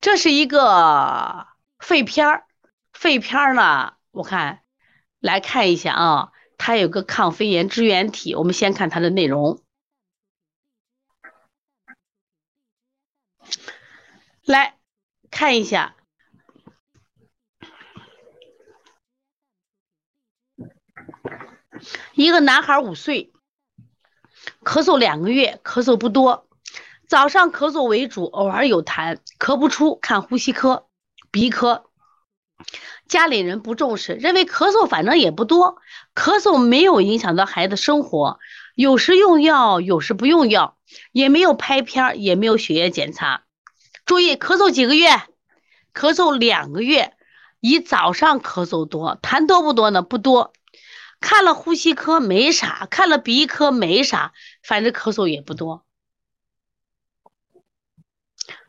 这是一个肺片儿，肺片儿呢，我看来看一下啊，它有个抗肺炎支原体，我们先看它的内容。来看一下，一个男孩五岁，咳嗽两个月，咳嗽不多，早上咳嗽为主，偶尔有痰，咳不出，看呼吸科、鼻科。家里人不重视，认为咳嗽反正也不多，咳嗽没有影响到孩子生活，有时用药，有时不用药，也没有拍片，也没有血液检查。注意，咳嗽几个月？咳嗽两个月，以早上咳嗽多，痰多不多呢？不多。看了呼吸科没啥，看了鼻科没啥，反正咳嗽也不多。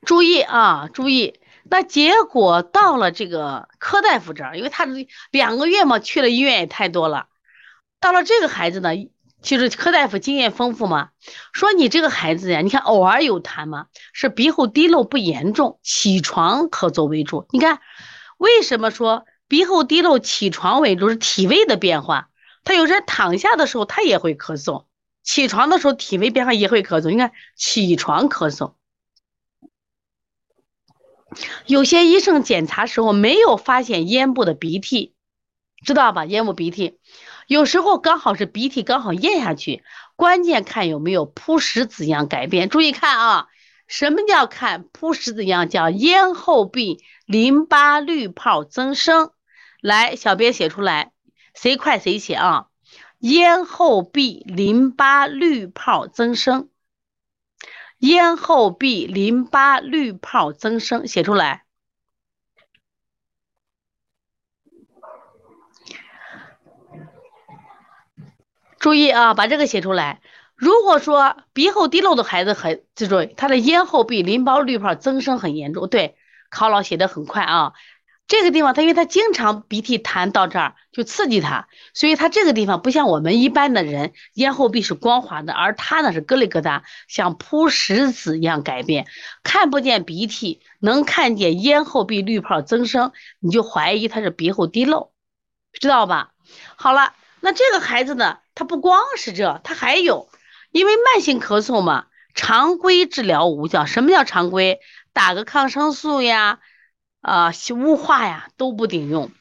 注意啊，注意。那结果到了这个柯大夫这儿，因为他两个月嘛，去了医院也太多了。到了这个孩子呢？就是柯大夫经验丰富嘛，说你这个孩子呀，你看偶尔有痰嘛，是鼻后滴漏不严重，起床咳嗽为主。你看为什么说鼻后滴漏起床为主是体位的变化？他有人躺下的时候他也会咳嗽，起床的时候体位变化也会咳嗽。你看起床咳嗽，有些医生检查时候没有发现咽部的鼻涕，知道吧？咽部鼻涕。有时候刚好是鼻涕刚好咽下去，关键看有没有铺石子样改变。注意看啊，什么叫看铺石子样？叫咽后壁淋巴滤泡增生。来，小编写出来，谁快谁写啊？咽后壁淋巴滤泡增生，咽后壁淋巴滤泡增生，写出来。注意啊，把这个写出来。如果说鼻后滴漏的孩子很，记住他的咽后壁淋巴滤泡增生很严重。对，考老写的很快啊。这个地方他因为他经常鼻涕痰到这儿就刺激他，所以他这个地方不像我们一般的人咽后壁是光滑的，而他呢是疙里疙瘩，像铺石子一样改变，看不见鼻涕，能看见咽后壁滤泡增生，你就怀疑他是鼻后滴漏，知道吧？好了，那这个孩子呢？他不光是这，他还有，因为慢性咳嗽嘛，常规治疗无效。什么叫常规？打个抗生素呀，啊，雾化呀都不顶用。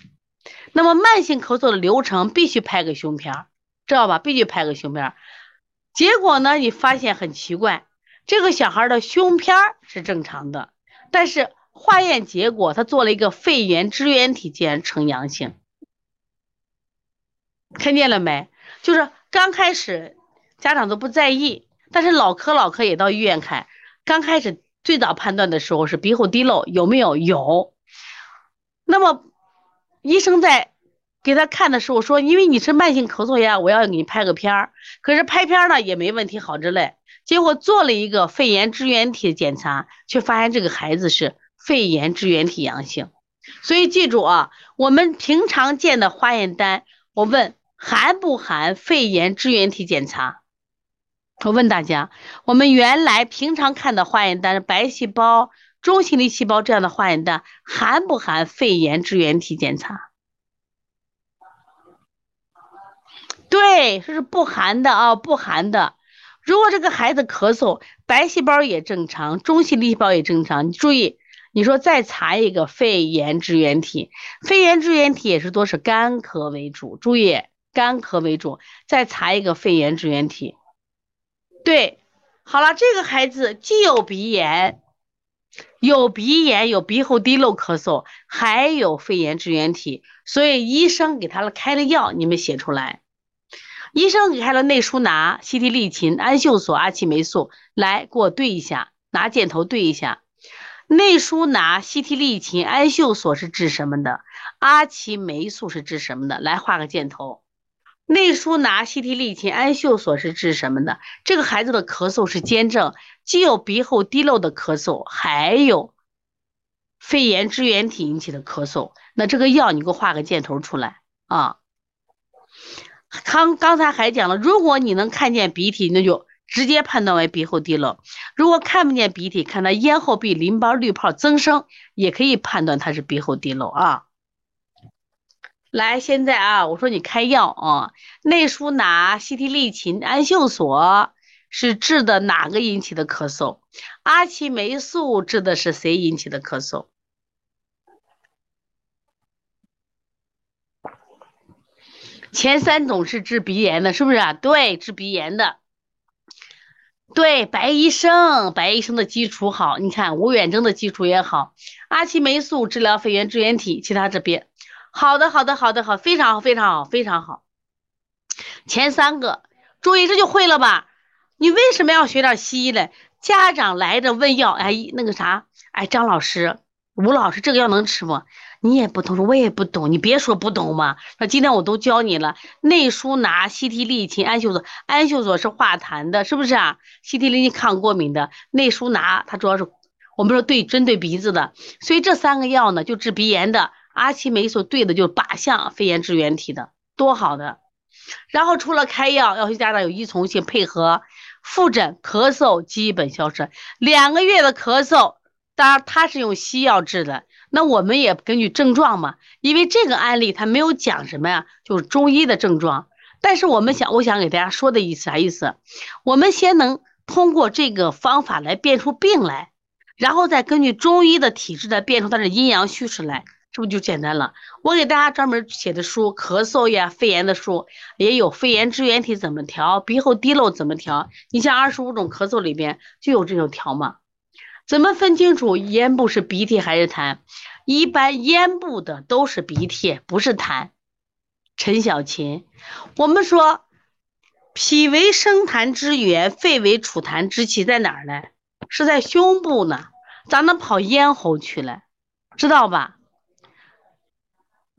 那么慢性咳嗽的流程必须拍个胸片，知道吧？必须拍个胸片。结果呢，你发现很奇怪，这个小孩的胸片是正常的，但是化验结果他做了一个肺炎支原体竟然呈阳性，看见了没？就是刚开始家长都不在意，但是老科老科也到医院看。刚开始最早判断的时候是鼻后滴漏，有没有？有。那么医生在给他看的时候说，因为你是慢性咳嗽呀，我要给你拍个片儿。可是拍片儿呢也没问题，好着嘞。结果做了一个肺炎支原体检查，却发现这个孩子是肺炎支原体阳性。所以记住啊，我们平常见的化验单，我问。含不含肺炎支原体检查？我问大家，我们原来平常看的化验单，白细胞、中性粒细胞这样的化验单，含不含肺炎支原体检查？对，这是不含的啊，不含的。如果这个孩子咳嗽，白细胞也正常，中性粒细胞也正常，你注意，你说再查一个肺炎支原体，肺炎支原体也是多是干咳为主，注意。干咳为主，再查一个肺炎支原体。对，好了，这个孩子既有鼻炎，有鼻炎，有鼻后滴漏咳嗽，还有肺炎支原体，所以医生给他开了药，你们写出来。医生给开了内舒拿、西替利嗪、氨溴索、阿奇霉素，来给我对一下，拿箭头对一下。内舒拿、西替利嗪、氨溴索是治什么的？阿奇霉素是治什么的？来画个箭头。内舒拿、西替利嗪、氨溴索是治什么的？这个孩子的咳嗽是兼症，既有鼻后滴漏的咳嗽，还有肺炎支原体引起的咳嗽。那这个药你给我画个箭头出来啊！刚刚才还讲了，如果你能看见鼻涕，那就直接判断为鼻后滴漏。如果看不见鼻涕，看到咽后壁淋巴滤泡增生，也可以判断他是鼻后滴漏啊。来，现在啊，我说你开药啊，内舒拿、西替利嗪、氨溴索是治的哪个引起的咳嗽？阿奇霉素治的是谁引起的咳嗽？前三种是治鼻炎的，是不是啊？对，治鼻炎的。对，白医生，白医生的基础好，你看吴远征的基础也好。阿奇霉素治疗肺炎支原体，其他这边好的，好的，好的，好，非常好，非常好，非常好。前三个，注意这就会了吧？你为什么要学点西医嘞？家长来着问药，哎，那个啥，哎，张老师、吴老师，这个药能吃不？你也不懂，我也不懂，你别说不懂嘛。那今天我都教你了，内舒拿、西替利嗪、氨溴索，氨溴索是化痰的，是不是啊？西替利嗪抗过敏的，内舒拿它主要是我们说对针对鼻子的，所以这三个药呢就治鼻炎的，阿奇霉素对的就是靶向肺炎支原体的，多好的。然后除了开药，要求家长有依从性配合，复诊咳嗽基本消失，两个月的咳嗽，当然他是用西药治的。那我们也根据症状嘛，因为这个案例他没有讲什么呀，就是中医的症状。但是我们想，我想给大家说的意思啥意思？我们先能通过这个方法来辨出病来，然后再根据中医的体质来辨出它的阴阳虚实来，是不是就简单了？我给大家专门写的书，咳嗽呀、肺炎的书也有，肺炎支原体怎么调，鼻后滴漏怎么调？你像二十五种咳嗽里边就有这种调嘛。怎么分清楚咽部是鼻涕还是痰？一般咽部的都是鼻涕，不是痰。陈小琴，我们说脾为生痰之源，肺为储痰之器，在哪儿呢？是在胸部呢，咋能跑咽喉去了？知道吧？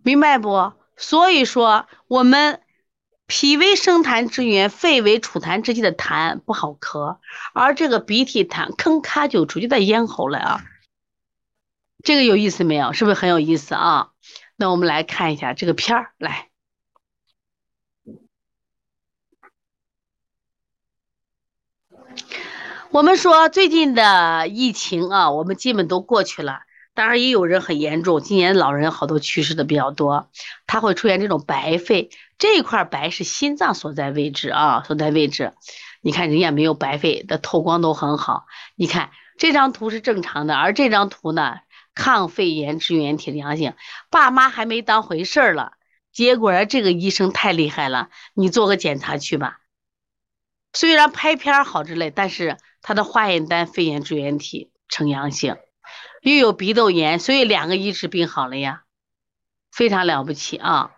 明白不？所以说我们。脾为生痰之源，肺为储痰之器的痰不好咳，而这个鼻涕痰吭咔就出，就在咽喉了啊。这个有意思没有？是不是很有意思啊？那我们来看一下这个片儿，来，我们说最近的疫情啊，我们基本都过去了。当然也有人很严重，今年老人好多去世的比较多，他会出现这种白肺，这块白是心脏所在位置啊，所在位置。你看人家没有白肺的透光都很好，你看这张图是正常的，而这张图呢，抗肺炎支原体良性，爸妈还没当回事儿了，结果这个医生太厉害了，你做个检查去吧。虽然拍片好之类，但是他的化验单肺炎支原体呈阳性。又有鼻窦炎，所以两个一治病好了呀，非常了不起啊！